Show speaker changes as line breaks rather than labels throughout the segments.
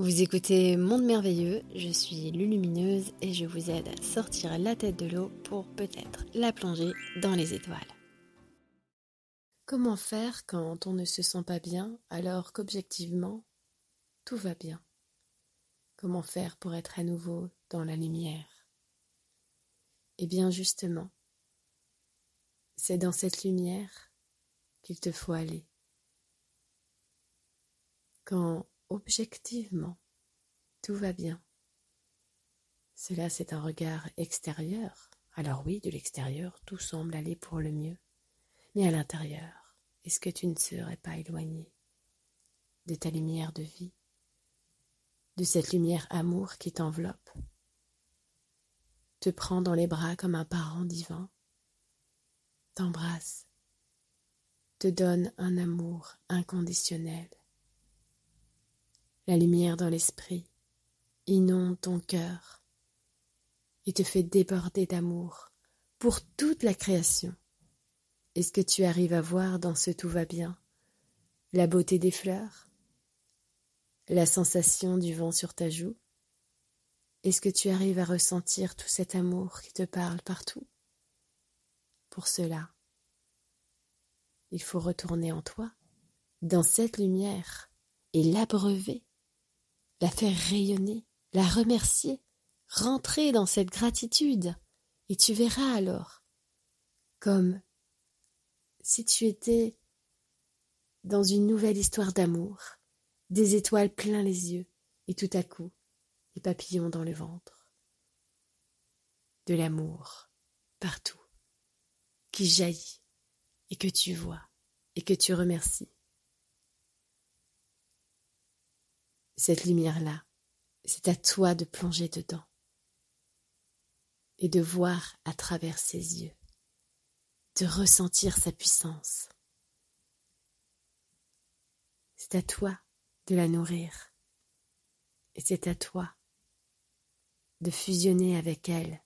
Vous écoutez Monde Merveilleux, je suis Lulumineuse et je vous aide à sortir la tête de l'eau pour peut-être la plonger dans les étoiles. Comment faire quand on ne se sent pas bien alors qu'objectivement tout va bien? Comment faire pour être à nouveau dans la lumière? Eh bien justement, c'est dans cette lumière qu'il te faut aller. Quand objectivement, tout va bien. Cela, c'est un regard extérieur. Alors oui, de l'extérieur, tout semble aller pour le mieux. Mais à l'intérieur, est-ce que tu ne serais pas éloigné de ta lumière de vie, de cette lumière amour qui t'enveloppe, te prend dans les bras comme un parent divin, t'embrasse, te donne un amour inconditionnel, la lumière dans l'esprit inonde ton cœur et te fait déborder d'amour pour toute la création. Est-ce que tu arrives à voir dans ce tout va bien la beauté des fleurs, la sensation du vent sur ta joue? Est-ce que tu arrives à ressentir tout cet amour qui te parle partout? Pour cela, il faut retourner en toi, dans cette lumière, et l'abreuver la faire rayonner, la remercier, rentrer dans cette gratitude, et tu verras alors, comme si tu étais dans une nouvelle histoire d'amour, des étoiles plein les yeux, et tout à coup, des papillons dans le ventre, de l'amour partout, qui jaillit, et que tu vois, et que tu remercies. Cette lumière-là, c'est à toi de plonger dedans et de voir à travers ses yeux, de ressentir sa puissance. C'est à toi de la nourrir et c'est à toi de fusionner avec elle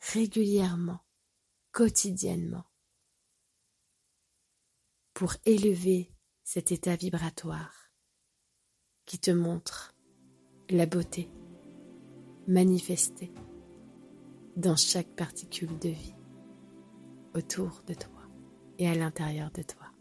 régulièrement, quotidiennement, pour élever cet état vibratoire qui te montre la beauté manifestée dans chaque particule de vie autour de toi et à l'intérieur de toi.